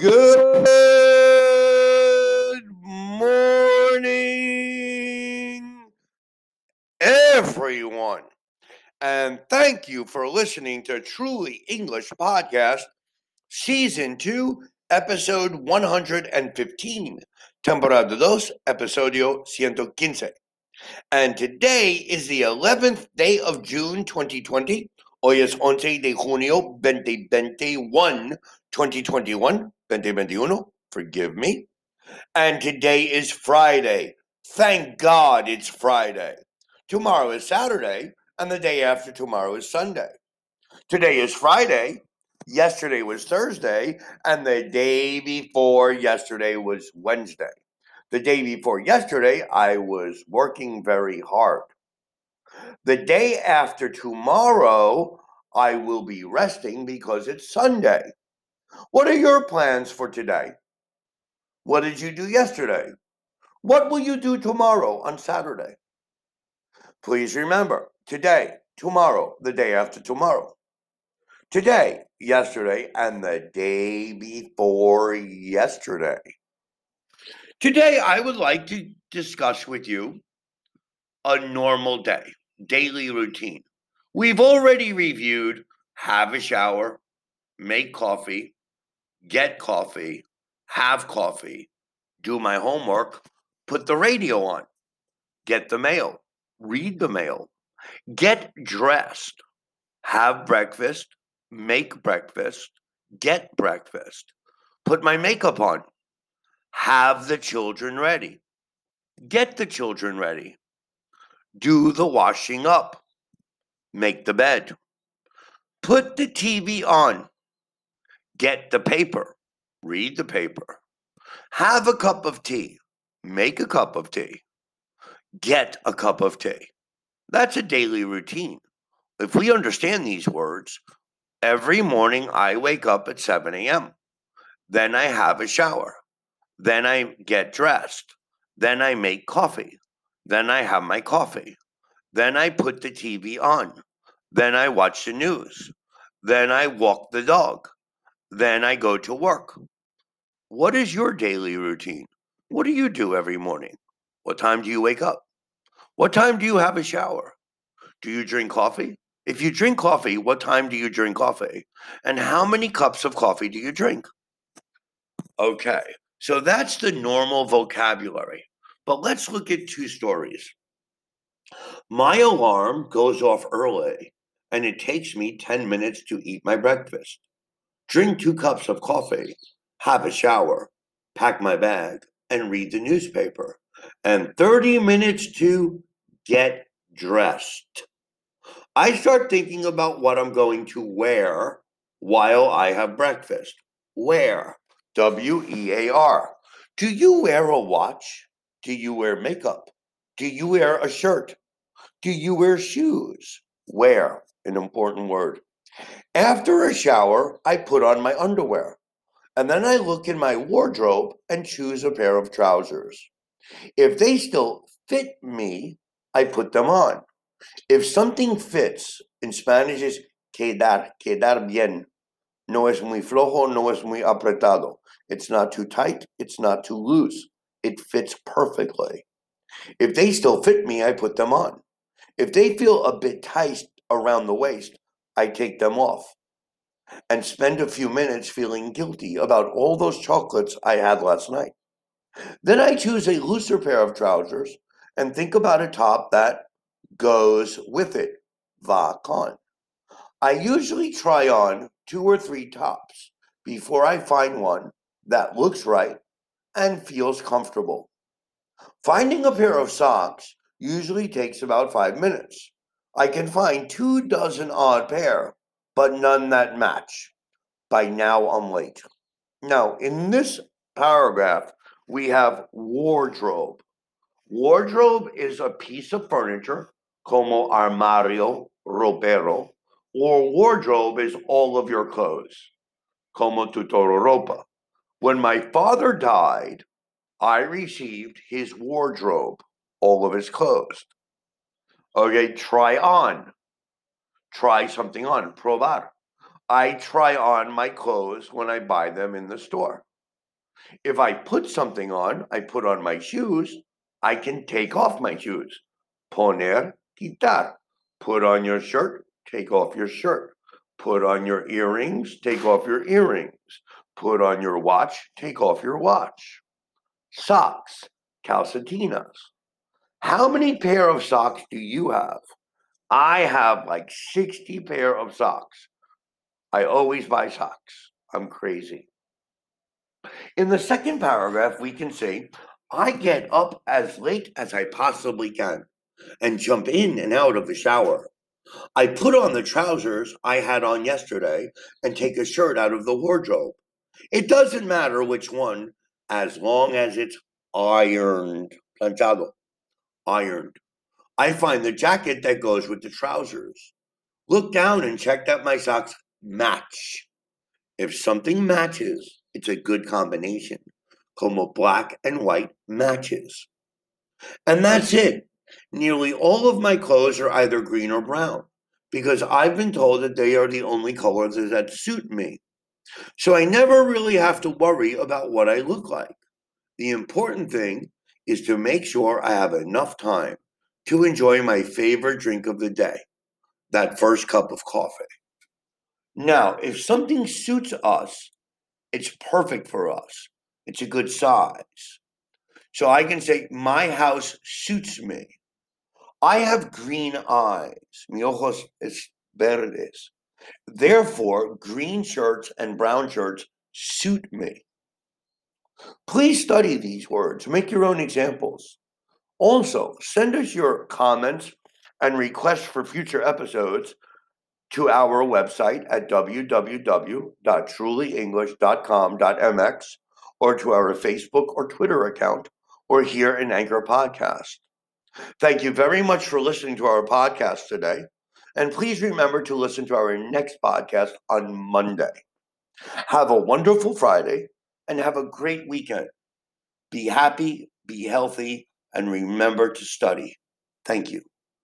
Good morning, everyone. And thank you for listening to Truly English Podcast, Season 2, Episode 115, Temporada 2, Episodio 115. And today is the 11th day of June 2020. Hoy es 11 de junio 2021, 2021, 2021, forgive me. And today is Friday. Thank God it's Friday. Tomorrow is Saturday, and the day after tomorrow is Sunday. Today is Friday. Yesterday was Thursday, and the day before yesterday was Wednesday. The day before yesterday, I was working very hard. The day after tomorrow, I will be resting because it's Sunday. What are your plans for today? What did you do yesterday? What will you do tomorrow on Saturday? Please remember today, tomorrow, the day after tomorrow. Today, yesterday, and the day before yesterday. Today, I would like to discuss with you a normal day, daily routine. We've already reviewed have a shower, make coffee, get coffee, have coffee, do my homework, put the radio on, get the mail, read the mail, get dressed, have breakfast, make breakfast, get breakfast, put my makeup on, have the children ready, get the children ready, do the washing up, make the bed, put the TV on, get the paper, read the paper, have a cup of tea, make a cup of tea, get a cup of tea. That's a daily routine. If we understand these words, every morning I wake up at 7 a.m. Then I have a shower. Then I get dressed. Then I make coffee. Then I have my coffee. Then I put the TV on. Then I watch the news. Then I walk the dog. Then I go to work. What is your daily routine? What do you do every morning? What time do you wake up? What time do you have a shower? Do you drink coffee? If you drink coffee, what time do you drink coffee? And how many cups of coffee do you drink? Okay, so that's the normal vocabulary. But let's look at two stories. My alarm goes off early and it takes me 10 minutes to eat my breakfast, drink two cups of coffee, have a shower, pack my bag, and read the newspaper, and 30 minutes to get dressed. I start thinking about what I'm going to wear while I have breakfast. Wear, W E A R. Do you wear a watch? Do you wear makeup? Do you wear a shirt? Do you wear shoes? Wear, an important word. After a shower, I put on my underwear. And then I look in my wardrobe and choose a pair of trousers. If they still fit me, I put them on. If something fits, in Spanish is quedar, quedar bien. No es muy flojo, no es muy apretado. It's not too tight, it's not too loose. It fits perfectly. If they still fit me, I put them on. If they feel a bit tight around the waist, I take them off and spend a few minutes feeling guilty about all those chocolates I had last night. Then I choose a looser pair of trousers and think about a top that goes with it. Va con. I usually try on two or three tops before I find one that looks right and feels comfortable. Finding a pair of socks usually takes about five minutes. I can find two dozen odd pair, but none that match. By now, I'm late. Now, in this paragraph, we have wardrobe. Wardrobe is a piece of furniture, como armario, ropero, or wardrobe is all of your clothes, como tu todo ropa. When my father died, I received his wardrobe, all of his clothes. Okay, try on. Try something on. Probar. I try on my clothes when I buy them in the store. If I put something on, I put on my shoes, I can take off my shoes. Poner, quitar. Put on your shirt, take off your shirt. Put on your earrings, take off your earrings. Put on your watch, take off your watch. Socks, calcetinas. How many pair of socks do you have? I have like 60 pair of socks. I always buy socks. I'm crazy. In the second paragraph, we can say, I get up as late as I possibly can and jump in and out of the shower. I put on the trousers I had on yesterday and take a shirt out of the wardrobe. It doesn't matter which one as long as it's ironed. Planchado. Ironed. I find the jacket that goes with the trousers. Look down and check that my socks match. If something matches, it's a good combination. Como black and white matches. And that's it. Nearly all of my clothes are either green or brown because I've been told that they are the only colors that suit me. So I never really have to worry about what I look like. The important thing is to make sure I have enough time to enjoy my favorite drink of the day, that first cup of coffee. Now, if something suits us, it's perfect for us. It's a good size. So I can say, my house suits me. I have green eyes. Mi ojos es verdes. Therefore, green shirts and brown shirts suit me. Please study these words. Make your own examples. Also, send us your comments and requests for future episodes to our website at www.trulyenglish.com.mx or to our Facebook or Twitter account or here in Anchor Podcast. Thank you very much for listening to our podcast today. And please remember to listen to our next podcast on Monday. Have a wonderful Friday and have a great weekend. Be happy, be healthy, and remember to study. Thank you.